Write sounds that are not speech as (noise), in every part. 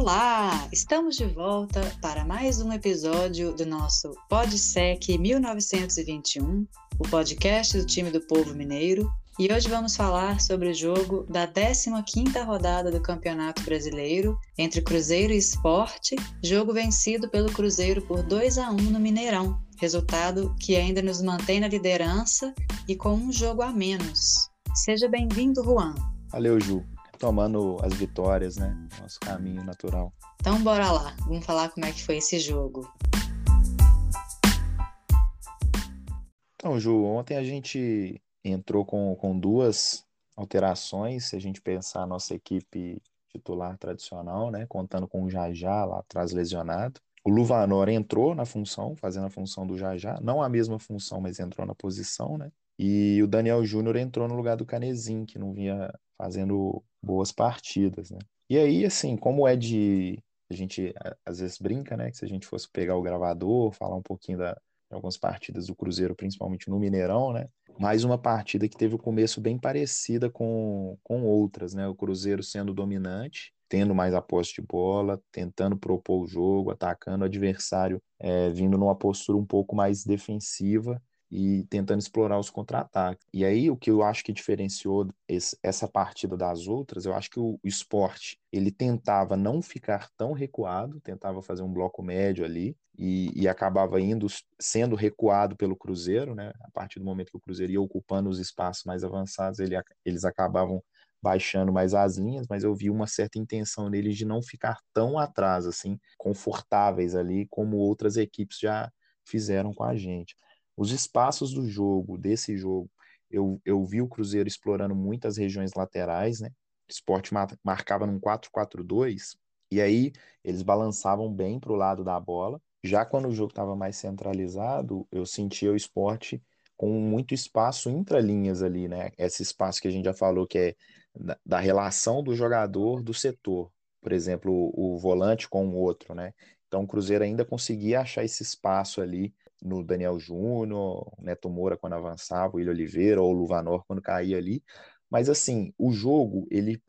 Olá! Estamos de volta para mais um episódio do nosso PodSec 1921, o podcast do time do povo mineiro. E hoje vamos falar sobre o jogo da 15ª rodada do Campeonato Brasileiro entre Cruzeiro e Esporte, jogo vencido pelo Cruzeiro por 2 a 1 no Mineirão, resultado que ainda nos mantém na liderança e com um jogo a menos. Seja bem-vindo, Juan. Valeu, Ju tomando as vitórias, né? Nosso caminho natural. Então bora lá, vamos falar como é que foi esse jogo. Então, Ju, ontem a gente entrou com, com duas alterações, se a gente pensar a nossa equipe titular tradicional, né? Contando com o Jajá lá atrás lesionado. O Luvanor entrou na função, fazendo a função do Jajá, não a mesma função, mas entrou na posição, né? E o Daniel Júnior entrou no lugar do Canezinho, que não vinha fazendo boas partidas, né? E aí, assim, como é de. A gente às vezes brinca, né? Que se a gente fosse pegar o gravador, falar um pouquinho da, de algumas partidas do Cruzeiro, principalmente no Mineirão, né? Mais uma partida que teve o um começo bem parecida com, com outras, né? O Cruzeiro sendo dominante, tendo mais a posse de bola, tentando propor o jogo, atacando o adversário, é, vindo numa postura um pouco mais defensiva e tentando explorar os contra-ataques. E aí o que eu acho que diferenciou esse, essa partida das outras, eu acho que o, o, esporte ele tentava não ficar tão recuado, tentava fazer um bloco médio ali e, e acabava indo sendo recuado pelo Cruzeiro, né? A partir do momento que o Cruzeiro ia ocupando os espaços mais avançados, ele, eles acabavam baixando mais as linhas, mas eu vi uma certa intenção neles de não ficar tão atrás, assim, confortáveis ali, como outras equipes já fizeram com a gente. Os espaços do jogo, desse jogo, eu, eu vi o Cruzeiro explorando muitas regiões laterais, né? O esporte marcava num 4-4-2, e aí eles balançavam bem para o lado da bola. Já quando o jogo estava mais centralizado, eu sentia o esporte com muito espaço intralinhas ali, né? Esse espaço que a gente já falou que é da, relação do jogador do setor. Por exemplo, o volante com o outro, né? Então o Cruzeiro ainda conseguia achar esse espaço ali no Daniel Júnior, Neto Moura quando avançava, o William Oliveira ou o Luvanor quando caía ali. Mas assim, o jogo ele,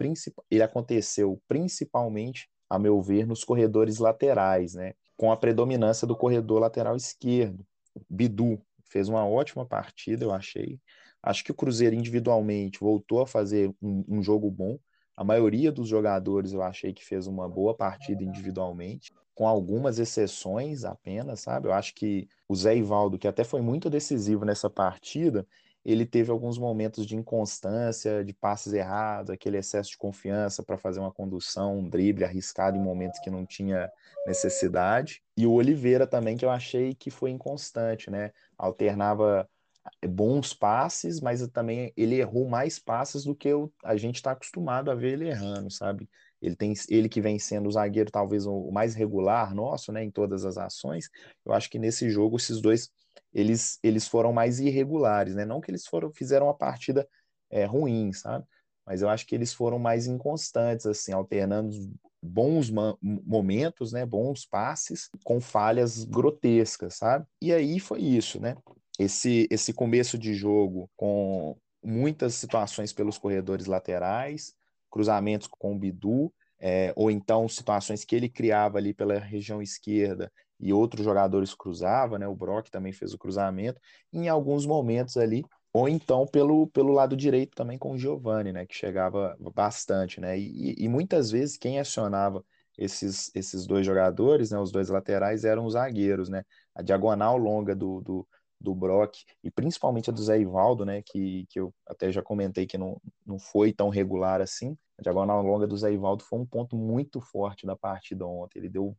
ele aconteceu principalmente, a meu ver, nos corredores laterais, né? Com a predominância do corredor lateral esquerdo. Bidu fez uma ótima partida, eu achei. Acho que o Cruzeiro individualmente voltou a fazer um, um jogo bom. A maioria dos jogadores eu achei que fez uma boa partida individualmente com algumas exceções apenas, sabe? Eu acho que o Zé Ivaldo, que até foi muito decisivo nessa partida, ele teve alguns momentos de inconstância, de passes errados, aquele excesso de confiança para fazer uma condução, um drible arriscado em momentos que não tinha necessidade. E o Oliveira também, que eu achei que foi inconstante, né? Alternava bons passes, mas também ele errou mais passes do que a gente está acostumado a ver ele errando, sabe? Ele tem ele que vem sendo o zagueiro talvez o mais regular nosso, né, em todas as ações. Eu acho que nesse jogo esses dois eles eles foram mais irregulares, né? Não que eles foram fizeram uma partida é, ruim, sabe? Mas eu acho que eles foram mais inconstantes, assim, alternando bons momentos, né, bons passes, com falhas grotescas, sabe? E aí foi isso, né? Esse, esse começo de jogo com muitas situações pelos corredores laterais, cruzamentos com o Bidu, é, ou então situações que ele criava ali pela região esquerda e outros jogadores cruzavam, né? O Brock também fez o cruzamento, em alguns momentos ali, ou então pelo, pelo lado direito também com o Giovani, né? Que chegava bastante, né? E, e muitas vezes quem acionava esses, esses dois jogadores, né? Os dois laterais eram os zagueiros, né? A diagonal longa do, do do Brock e principalmente a do Zé Ivaldo, né, que, que eu até já comentei que não, não foi tão regular assim. A diagonal longa do Zé Ivaldo foi um ponto muito forte da partida ontem. Ele deu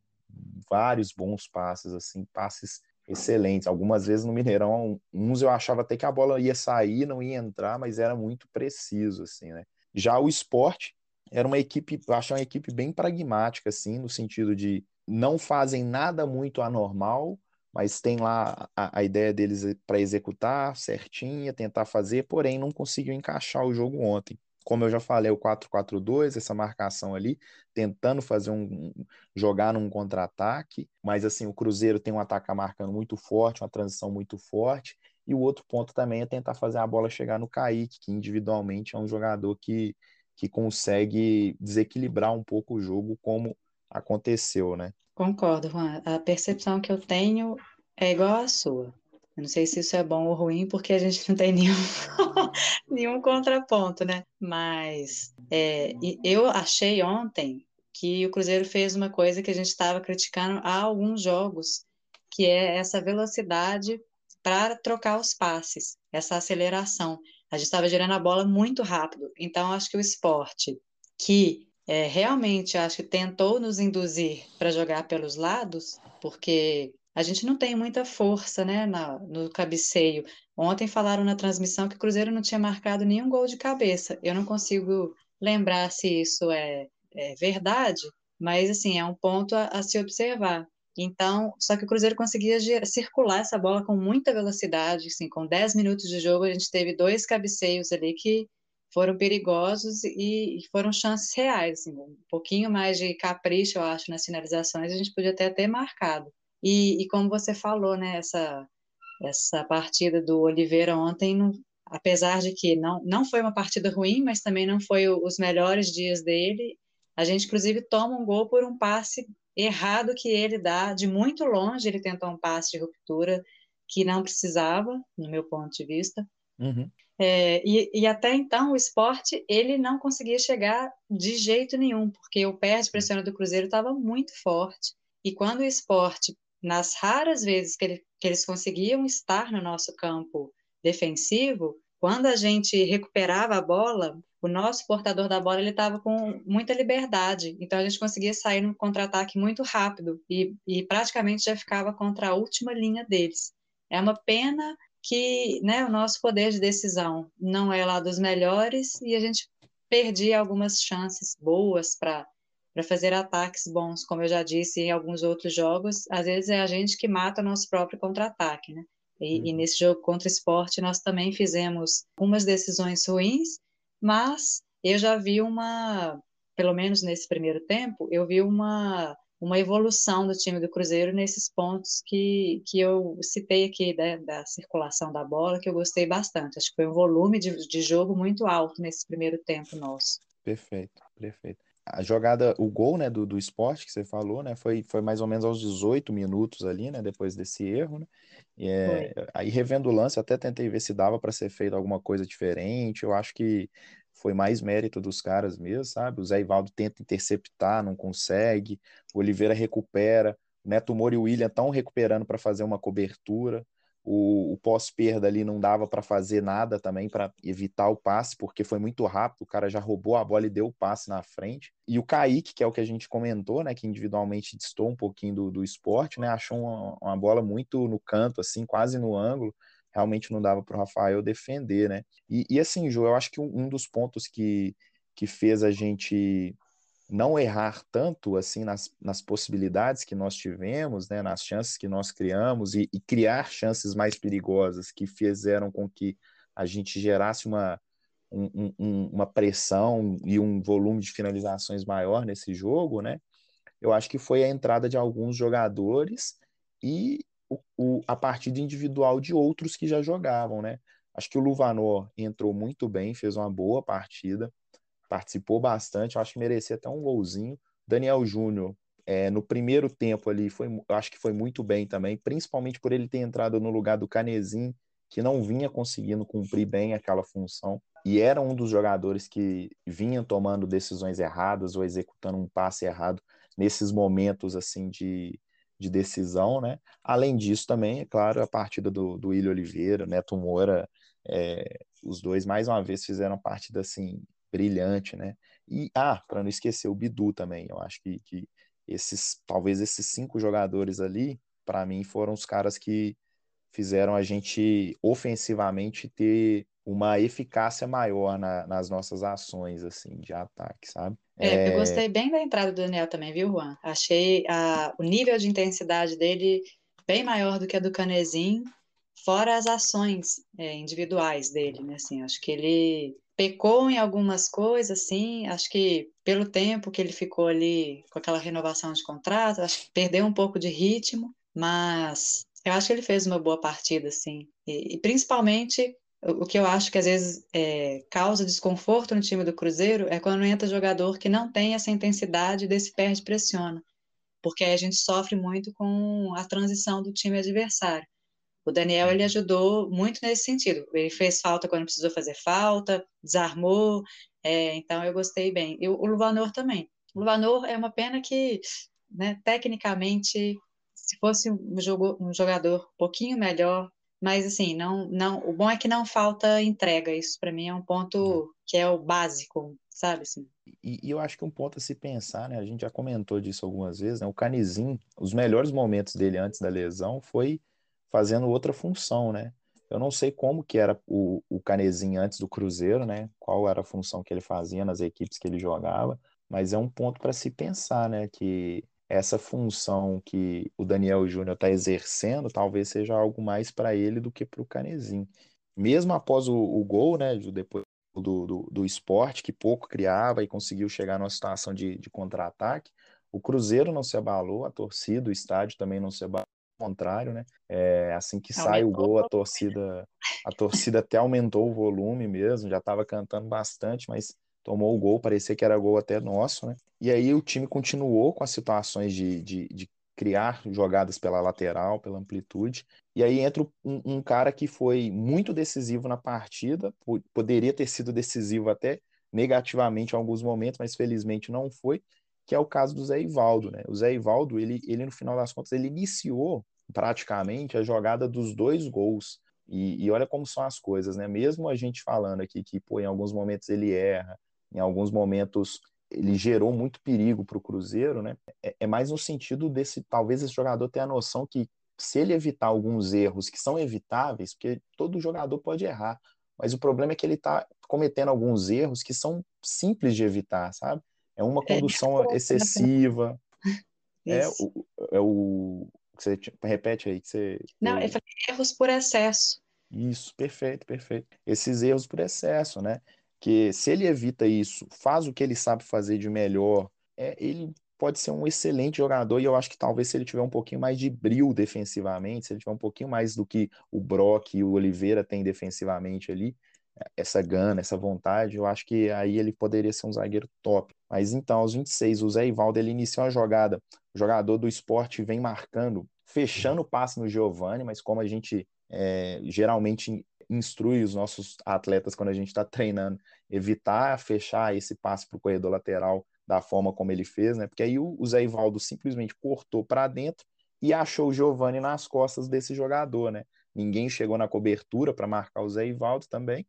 vários bons passes, assim, passes excelentes. Algumas vezes no Mineirão, uns eu achava até que a bola ia sair, não ia entrar, mas era muito preciso, assim, né. Já o esporte era uma equipe, eu acho uma equipe bem pragmática, assim, no sentido de não fazem nada muito anormal, mas tem lá a, a ideia deles para executar certinha, tentar fazer, porém não conseguiu encaixar o jogo ontem. Como eu já falei, o 4-4-2, essa marcação ali, tentando fazer um, jogar num contra-ataque, mas assim, o Cruzeiro tem um ataque marcando muito forte, uma transição muito forte, e o outro ponto também é tentar fazer a bola chegar no Kaique, que individualmente é um jogador que, que consegue desequilibrar um pouco o jogo, como aconteceu, né? Concordo, Juan. A percepção que eu tenho é igual à sua. Eu não sei se isso é bom ou ruim, porque a gente (laughs) não tem nenhum, nenhum contraponto, né? Mas é, eu achei ontem que o Cruzeiro fez uma coisa que a gente estava criticando há alguns jogos, que é essa velocidade para trocar os passes, essa aceleração. A gente estava girando a bola muito rápido. Então, acho que o esporte, que é, realmente acho que tentou nos induzir para jogar pelos lados, porque a gente não tem muita força né, na, no cabeceio. Ontem falaram na transmissão que o Cruzeiro não tinha marcado nenhum gol de cabeça. Eu não consigo lembrar se isso é, é verdade, mas assim, é um ponto a, a, se observar. Então, só que o Cruzeiro conseguia circular essa bola com muita velocidade, assim, com 10 minutos de jogo a gente teve dois cabeceios ali que foram perigosos e, foram chances reais, assim, um pouquinho mais de capricho, eu acho, nas finalizações, a gente podia até ter marcado. E, e como você falou, né, essa, essa partida do Oliveira ontem, não, apesar de que não, não foi uma partida ruim, mas também não foi o, os melhores dias dele, a gente, inclusive, toma um gol por um passe errado que ele dá, de muito longe ele tentou um passe de ruptura que não precisava, no meu ponto de vista. Uhum. É, e, e, até então o esporte ele não conseguia chegar de jeito nenhum, porque o pé de pressão do Cruzeiro estava muito forte. E quando o esporte, nas raras vezes que, ele, que eles conseguiam estar no nosso campo defensivo, quando a gente recuperava a bola, o nosso portador da bola ele estava com muita liberdade, então a gente conseguia sair no contra-ataque muito rápido e, e praticamente já ficava contra a última linha deles. É uma pena que né, o nosso poder de decisão não é lá dos melhores e a gente perdia algumas chances boas para fazer ataques bons, como eu já disse em alguns outros jogos, às vezes é a gente que mata o nosso próprio contra-ataque, né? E, uhum. e, nesse jogo contra o esporte nós também fizemos algumas decisões ruins, mas eu já vi uma, pelo menos nesse primeiro tempo, eu vi uma uma evolução do time do Cruzeiro nesses pontos que, que eu citei aqui, né, da circulação da bola, que eu gostei bastante. Acho que foi um volume de, de jogo muito alto nesse primeiro tempo nosso. Perfeito, perfeito. A jogada, o gol né, do, do esporte que você falou, né, foi, foi mais ou menos aos 18 minutos ali, né, depois desse erro, né, e é, aí revendo o lance, até tentei ver se dava para ser feito alguma coisa diferente, eu acho que foi mais mérito dos caras mesmo, sabe? O Zé Ivaldo tenta interceptar, não consegue. O Oliveira recupera. O Neto Moura e o William estão recuperando para fazer uma cobertura. O, o pós-perda ali não dava para fazer nada também para evitar o passe, porque foi muito rápido. O cara já roubou a bola e deu o passe na frente. E o Kaique, que é o que a gente comentou, né? Que individualmente distou um pouquinho do, do esporte, né? Achou uma, uma bola muito no canto, assim, quase no ângulo realmente não dava para o Rafael defender, né? E, e assim, João, eu acho que um, um, dos pontos que, que fez a gente não errar tanto assim nas, nas possibilidades que nós tivemos, né, nas chances que nós criamos e, e criar chances mais perigosas que fizeram com que a gente gerasse uma, um, um, uma pressão e um volume de finalizações maior nesse jogo, né? Eu acho que foi a entrada de alguns jogadores e o, o, a partida individual de outros que já jogavam, né? Acho que o Luvanor entrou muito bem, fez uma boa partida, participou bastante, acho que merecia até um golzinho. Daniel Júnior, é, no primeiro tempo ali, foi, acho que foi muito bem também, principalmente por ele ter entrado no lugar do Canezin, que não vinha conseguindo cumprir bem aquela função, e era um dos jogadores que vinha tomando decisões erradas ou executando um passe errado nesses momentos assim de, de decisão, né? Além disso, também, é claro, a partida do, do William Oliveira, Neto Moura, é, os dois mais uma vez fizeram partida assim brilhante, né? E ah, para não esquecer o Bidu também, eu acho que, que esses talvez esses cinco jogadores ali, para mim, foram os caras que fizeram a gente ofensivamente ter uma eficácia maior na, nas nossas ações assim de ataque, sabe? É, eu é. gostei bem da entrada do Daniel também, viu, Juan? Achei a, o nível de intensidade dele bem maior do que a do Canezin, fora as ações é, individuais dele, né? Assim, acho que ele pecou em algumas coisas, assim, acho que pelo tempo que ele ficou ali com aquela renovação de contrato, acho que perdeu um pouco de ritmo, mas eu acho que ele fez uma boa partida, assim, e, e principalmente o que eu acho que às vezes é, causa desconforto no time do Cruzeiro é quando entra jogador que não tem essa intensidade desse perde-pressiona, porque aí a gente sofre muito com a transição do time adversário. O Daniel ele ajudou muito nesse sentido. Ele fez falta quando precisou fazer falta, desarmou, é, então eu gostei bem. E o Luvanor também. O Luvanor é uma pena que, né, tecnicamente, se fosse um, jogo, um jogador um pouquinho melhor, mas assim, não, não, o bom é que não falta entrega. Isso para mim é um ponto uhum. que é o básico, sabe assim. E, e, eu acho que um ponto a se pensar, né? A gente já comentou disso algumas vezes, né? O Canizim, os melhores momentos dele antes da lesão foi fazendo outra função, né? Eu não sei como que era o, o Canezinho antes do Cruzeiro, né? Qual era a função que ele fazia nas equipes que ele jogava, mas é um ponto para se pensar, né? Que essa função que o Daniel Júnior está exercendo talvez seja algo mais para ele do que para o Canezinho. Mesmo após o, o gol, né? Depois do, do, do, esporte, que pouco criava e conseguiu chegar numa situação de, de contra-ataque, o Cruzeiro não se abalou, a torcida, o estádio também não se abalou contrário, né? É, assim que aumentou sai o gol, a torcida, a torcida até aumentou o volume mesmo, já estava cantando bastante, mas tomou o gol, parecia que era gol até nosso, né? E aí o time continuou com as situações de, de, de criar jogadas pela lateral, pela amplitude. E aí entra um, um, cara que foi muito decisivo na partida, poderia ter sido decisivo até negativamente em alguns momentos, mas felizmente não foi, que é o caso do Zé Ivaldo, né? O Zé Ivaldo, ele, ele no final das contas, ele iniciou praticamente a jogada dos dois gols. E, e, olha como são as coisas, né? Mesmo a gente falando aqui que, pô, em alguns momentos ele erra, em alguns momentos ele gerou muito perigo para o Cruzeiro, né? É, é, mais no sentido desse, talvez esse jogador tenha a noção que se ele evitar alguns erros que são evitáveis, porque todo jogador pode errar, mas o problema é que ele está cometendo alguns erros que são simples de evitar, sabe? É uma é, condução (laughs) é, excessiva. É o, é o você repete aí que você. Não, eu falei erros por excesso. Isso, perfeito, perfeito. Esses erros por excesso, né? Que se ele evita isso, faz o que ele sabe fazer de melhor, é, ele pode ser um excelente jogador e eu acho que talvez se ele tiver um pouquinho mais de brilho defensivamente, se ele tiver um pouquinho mais do que o Brock e o Oliveira têm defensivamente ali, essa gana, essa vontade, eu acho que aí ele poderia ser um zagueiro top. Mas então, aos 26, o Zé Ivaldo ele iniciou a jogada. O jogador do esporte vem marcando, fechando o passe no Giovani, mas como a gente é, geralmente instrui os nossos atletas quando a gente está treinando, evitar fechar esse passe para o corredor lateral da forma como ele fez, né? Porque aí o, Zé Ivaldo simplesmente cortou para dentro e achou o Giovani nas costas desse jogador, né? Ninguém chegou na cobertura para marcar o Zé Ivaldo também.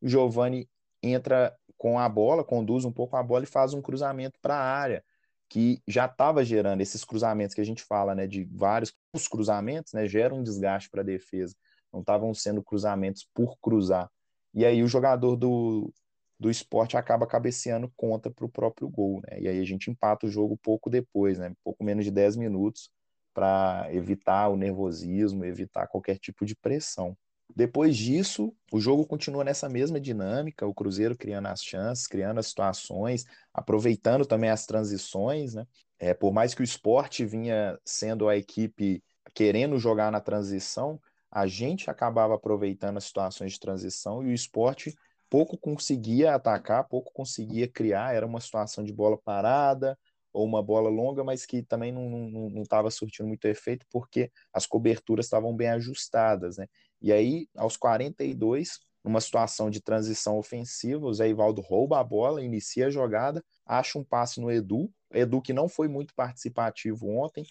O Giovani entra com a bola, conduz um pouco a bola e faz um cruzamento para a área, que já estava gerando esses cruzamentos que a gente fala, né, de vários os cruzamentos, né, geram um desgaste para a defesa. Não estavam sendo cruzamentos por cruzar. E aí o jogador do, do esporte acaba cabeceando contra para o próprio gol, né? E aí a gente empata o jogo pouco depois, né? Pouco menos de 10 minutos para evitar o nervosismo, evitar qualquer tipo de pressão. Depois disso, o jogo continua nessa mesma dinâmica, o Cruzeiro criando as chances, criando as situações, aproveitando também as transições, né? É, por mais que o esporte vinha sendo a equipe querendo jogar na transição, a gente acabava aproveitando as situações de transição e o esporte pouco conseguia atacar, pouco conseguia criar, era uma situação de bola parada, ou uma bola longa, mas que também não estava surtindo muito efeito porque as coberturas estavam bem ajustadas, né? E aí, aos 42, numa situação de transição ofensiva, o Zé Ivaldo rouba a bola, inicia a jogada, acha um passe no Edu, Edu que não foi muito participativo ontem,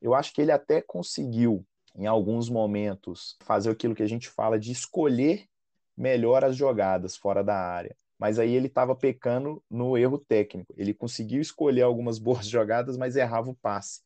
eu acho que ele até conseguiu, em alguns momentos, fazer aquilo que a gente fala de escolher melhor as jogadas fora da área mas aí ele estava pecando no erro técnico. Ele conseguiu escolher algumas (laughs) boas jogadas, mas errava o passe.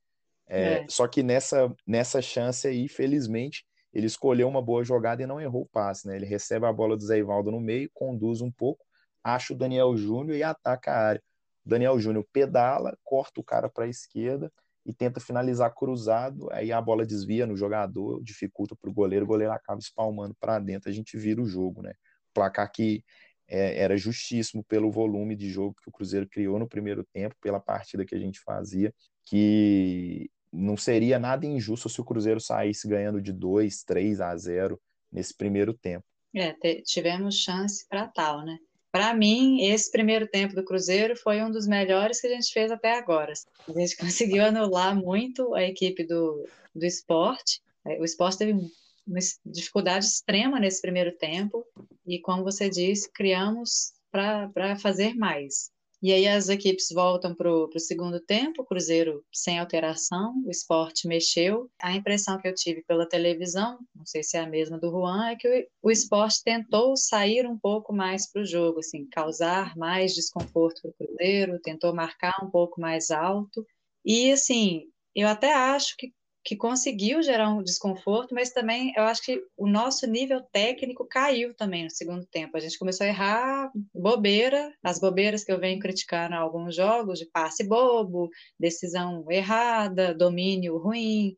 É, é. Só que nessa, nessa chance aí, felizmente, ele escolheu uma boa jogada e não errou o passe. Né? Ele recebe a bola do Zé Ivaldo no meio, conduz um pouco, acha o Daniel Júnior e ataca a área. O Daniel Júnior pedala, corta o cara para a esquerda e tenta finalizar cruzado. Aí a bola desvia no jogador, dificulta para o goleiro, o goleiro acaba espalmando para dentro, a gente vira o jogo. Né? Placar que é, era justíssimo pelo volume de jogo que o Cruzeiro criou no primeiro tempo, pela partida que a gente fazia, que não seria nada injusto se o Cruzeiro saísse ganhando de 2, 3 a 0 nesse primeiro tempo. É, tivemos chance para tal, né? Para mim, esse primeiro tempo do Cruzeiro foi um dos melhores que a gente fez até agora. A gente (laughs) conseguiu anular muito a equipe do, do esporte. É, o esporte teve uma dificuldade extrema nesse primeiro tempo, e como você disse, criamos para fazer mais. E aí as equipes voltam para o segundo tempo, o Cruzeiro sem alteração, o esporte mexeu. A impressão que eu tive pela televisão, não sei se é a mesma do Juan, é que o, o esporte tentou sair um pouco mais para o jogo, assim, causar mais desconforto para o Cruzeiro, tentou marcar um pouco mais alto. E assim, eu até acho que que conseguiu gerar um desconforto, mas também eu acho que o nosso nível técnico caiu também no segundo tempo. A gente começou a errar bobeira, as bobeiras que eu venho criticando alguns jogos, de passe bobo, decisão errada, domínio ruim.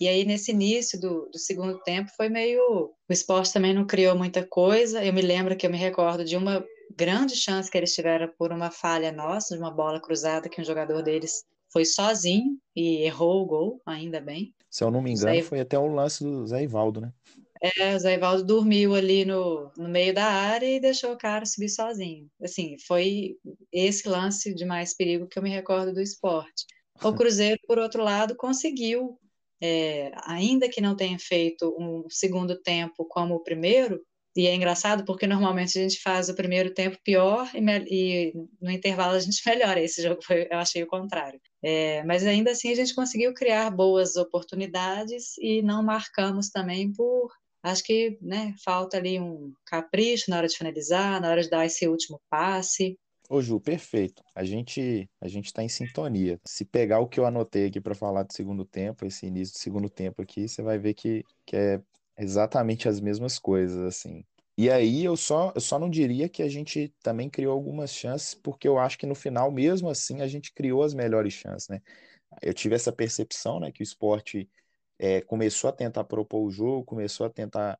E aí, nesse início do, do segundo tempo, foi meio. O esporte também não criou muita coisa. Eu me lembro que eu me recordo de uma grande chance que eles tiveram por uma falha nossa, de uma bola cruzada que um jogador deles foi sozinho e errou o gol, ainda bem. Se eu não me engano, Zé... foi até o lance do Zé Ivaldo, né? É, o Zé Ivaldo dormiu ali no, no meio da área e deixou o cara subir sozinho. Assim, foi esse lance de mais perigo que eu me recordo do esporte. O (laughs) Cruzeiro, por outro lado, conseguiu, é, ainda que não tenha feito um segundo tempo como o primeiro, e é engraçado porque normalmente a gente faz o primeiro tempo pior e, e no intervalo a gente (laughs) melhora. Esse jogo foi, eu achei o contrário. É, mas ainda assim a gente conseguiu criar boas oportunidades e não marcamos também por. Acho que né, falta ali um capricho na hora de finalizar, na hora de dar esse último passe. Ô Ju, perfeito. A gente a gente está em sintonia. Se pegar o que eu anotei aqui para falar do segundo tempo, esse início do segundo tempo aqui, você vai ver que, que é exatamente as mesmas coisas, assim. E aí eu só, eu só não diria que a gente também criou algumas chances, porque eu acho que no final, mesmo assim, a gente criou as melhores chances, né? Eu tive essa percepção, né, que o esporte é, começou a tentar propor o jogo, começou a tentar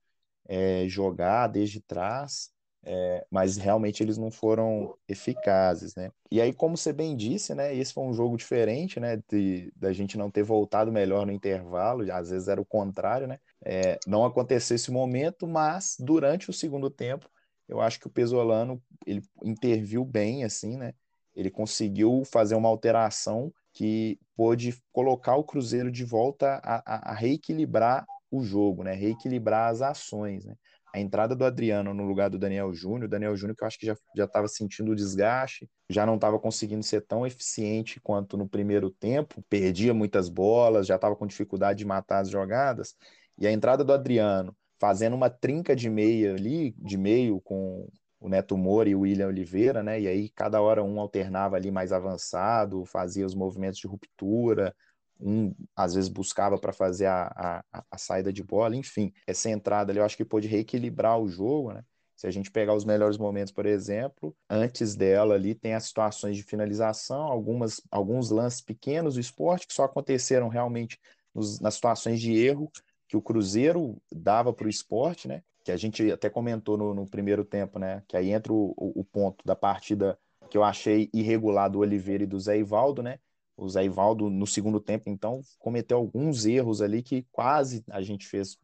é, jogar desde trás, é, mas realmente eles não foram eficazes, né? E aí, como você bem disse, né, esse foi um jogo diferente, né, de, da gente não ter voltado melhor no intervalo, às vezes era o contrário, né? É, não aconteceu esse momento, mas durante o segundo tempo, eu acho que o Pesolano ele interviu bem, assim, né? Ele conseguiu fazer uma alteração que pôde colocar o Cruzeiro de volta a, a, a reequilibrar o jogo, né? Reequilibrar as ações, né? A entrada do Adriano no lugar do Daniel Júnior, Daniel Júnior que eu acho que já estava sentindo o desgaste, já não estava conseguindo ser tão eficiente quanto no primeiro tempo, perdia muitas bolas, já estava com dificuldade de matar as jogadas, e a entrada do Adriano fazendo uma trinca de meia ali, de meio com o Neto Moura e o William Oliveira, né? E aí cada hora um alternava ali mais avançado, fazia os movimentos de ruptura, um às vezes buscava para fazer a, a, a, saída de bola, enfim, essa entrada ali eu acho que pôde reequilibrar o jogo, né? Se a gente pegar os melhores momentos, por exemplo, antes dela ali tem as situações de finalização, algumas, alguns lances pequenos do esporte que só aconteceram realmente nos, nas situações de erro que o Cruzeiro dava para o esporte, né? Que a gente até comentou no, no, primeiro tempo, né? Que aí entra o, o, ponto da partida que eu achei irregular do Oliveira e do Zé Ivaldo, né? O Zé Ivaldo, no segundo tempo, então, cometeu alguns erros ali que quase a gente fez,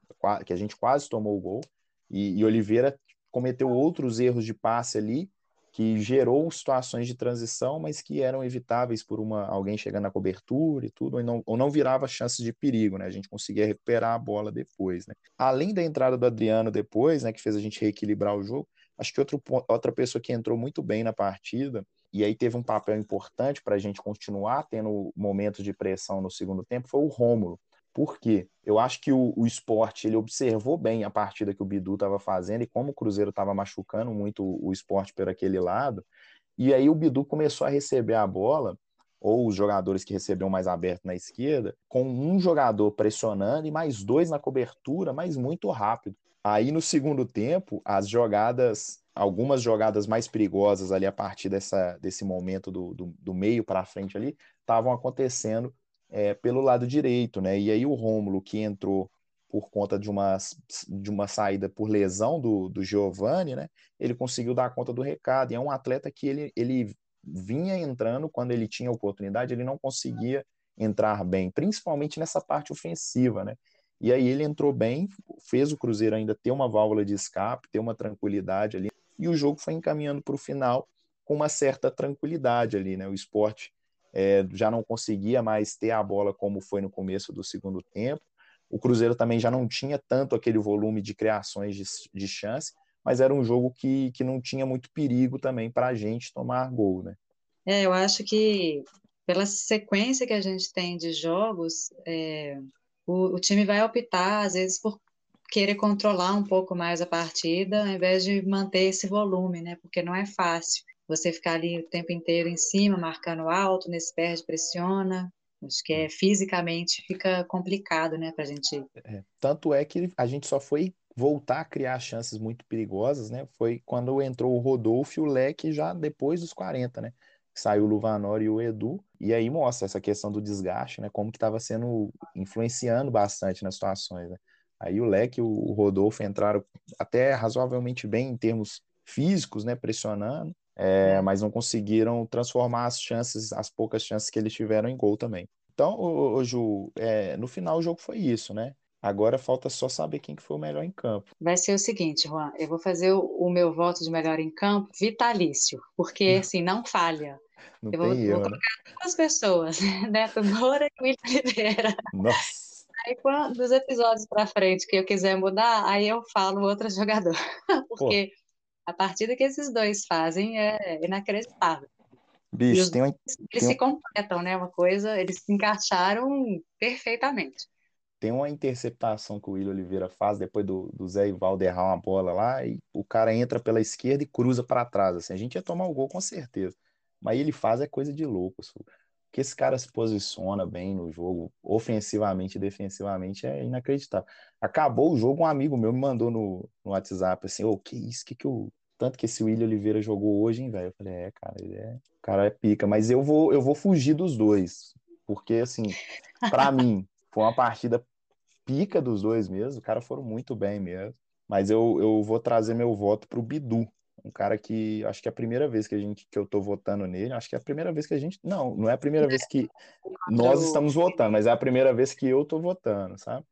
que a gente quase tomou o gol. E, e Oliveira cometeu outros erros de passe ali que gerou situações de transição, mas que eram evitáveis por uma alguém chegando na cobertura e tudo, ou não, ou não virava chances de perigo, né? A gente conseguia recuperar a bola depois, né? Além da entrada do Adriano depois, né, que fez a gente reequilibrar o jogo, acho que outro, outra pessoa que entrou muito bem na partida e aí teve um papel importante para a gente continuar tendo momentos de pressão no segundo tempo, foi o Rômulo. Por quê? Eu acho que o, o esporte ele observou bem a partida que o Bidu estava fazendo e como o Cruzeiro estava machucando muito o, o esporte por aquele lado. E aí o Bidu começou a receber a bola, ou os jogadores que recebiam mais aberto na esquerda, com um jogador pressionando e mais dois na cobertura, mas muito rápido. Aí no segundo tempo, as jogadas algumas jogadas mais perigosas ali a partir dessa, desse momento do, do, do meio para frente ali estavam acontecendo é, pelo lado direito, né? E aí o Rômulo, que entrou por conta de uma, de uma saída por lesão do, do Giovani, né? Ele conseguiu dar conta do recado. E é um atleta que ele, ele vinha entrando quando ele tinha oportunidade, ele não conseguia entrar bem, principalmente nessa parte ofensiva, né? E aí ele entrou bem, fez o Cruzeiro ainda ter uma válvula de escape, ter uma tranquilidade ali, e o jogo foi encaminhando para o final com uma certa tranquilidade ali, né? O esporte é, já não conseguia mais ter a bola como foi no começo do segundo tempo. O Cruzeiro também já não tinha tanto aquele volume de criações de, de chance, mas era um jogo que, que não tinha muito perigo também para a gente tomar gol, né? É, eu acho que pela sequência que a gente tem de jogos, é, o, o, time vai optar, às vezes, por querer controlar um pouco mais a partida, ao invés de manter esse volume, né? Porque não é fácil você ficar ali o tempo inteiro em cima, marcando alto, nesse perde, pressiona. Acho que é fisicamente fica complicado, né, pra gente. É, tanto é que a gente só foi voltar a criar chances muito perigosas, né? Foi quando entrou o Rodolfo e o Leque já depois dos 40, né? Saiu o Luvanor e o Edu, e aí mostra essa questão do desgaste, né? Como que estava sendo influenciando bastante nas situações, né? Aí o Leque e o Rodolfo entraram até razoavelmente bem em termos físicos, né? Pressionando, é, mas não conseguiram transformar as chances, as poucas chances que eles tiveram em gol também. Então, o, o Ju, é, no final o jogo foi isso, né? Agora falta só saber quem que foi o melhor em campo. Vai ser o seguinte, Juan, eu vou fazer o, o meu voto de melhor em campo vitalício, porque assim, não falha. Não eu vou, erro, vou né? colocar duas pessoas, (laughs) Neto Moura e William Oliveira. Nossa! Aí, quando, dos episódios para frente que eu quiser mudar, aí eu falo outro (laughs) jogador. Porque Pô. a partida que esses dois fazem é inacreditável. Bicho, tem uma, eles tem se completam, né? Uma coisa, eles se encaixaram perfeitamente. Tem uma interceptação que o William Oliveira faz depois do, do Zé Ivaldo errar uma bola lá e o cara entra pela esquerda e cruza para trás. Assim, a gente ia tomar o gol com certeza. Mas ele faz é coisa de louco. Assim. Que esse cara se posiciona bem no jogo, ofensivamente e defensivamente, é inacreditável. Acabou o jogo, um amigo meu me mandou no, no WhatsApp assim: Ô, oh, que isso? Que que o. Tanto que esse William Oliveira jogou hoje, hein, velho? Eu falei: É, cara, ele é. O cara é pica. Mas eu vou, eu vou fugir dos dois. Porque, assim, para (laughs) mim, foi uma partida pica dos dois mesmo. Os caras foram muito bem mesmo. Mas eu, eu vou trazer meu voto pro Bidu um cara que acho que é a primeira vez que a gente que eu tô votando nele, acho que é a primeira vez que a gente, não, não é a primeira vez que nós estamos votando, mas é a primeira vez que eu tô votando, sabe?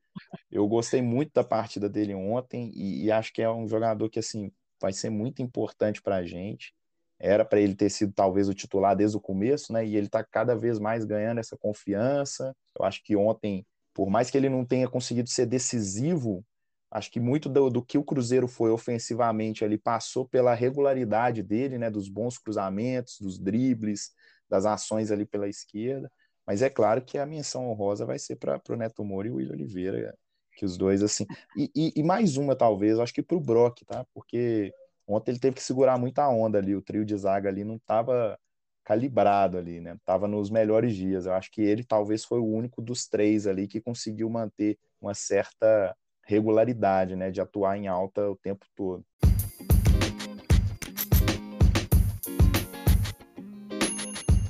Eu gostei muito da partida dele ontem e, e acho que é um jogador que assim vai ser muito importante para a gente. Era para ele ter sido talvez o titular desde o começo, né? E ele está cada vez mais ganhando essa confiança. Eu acho que ontem, por mais que ele não tenha conseguido ser decisivo Acho que muito do, do, que o Cruzeiro foi ofensivamente ali passou pela regularidade dele, né, dos bons cruzamentos, dos dribles, das ações ali pela esquerda. Mas é claro que a menção honrosa vai ser para o Neto Moura e o William Oliveira, que os dois, assim. E, e, e mais uma, talvez, acho que para o Brock, tá? Porque ontem ele teve que segurar muita onda ali, o trio de zaga ali não estava calibrado ali, né? Tava nos melhores dias. Eu acho que ele talvez foi o único dos três ali que conseguiu manter uma certa regularidade, né, de atuar em alta o tempo todo.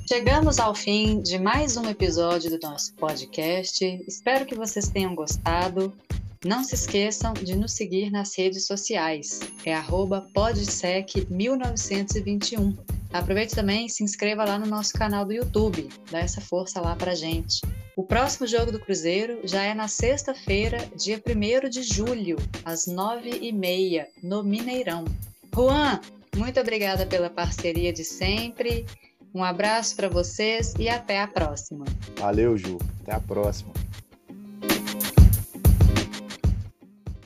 Chegamos ao fim de mais um episódio do nosso podcast. Espero que vocês tenham gostado. Não se esqueçam de nos seguir nas redes sociais. É podsec1921. Aproveite também e se inscreva lá no nosso canal do YouTube. Dá essa força lá pra gente. O próximo jogo do Cruzeiro já é na sexta-feira, dia 1 de julho, às 9h30, no Mineirão. Juan, muito obrigada pela parceria de sempre. Um abraço para vocês e até a próxima. Valeu, Ju. Até a próxima.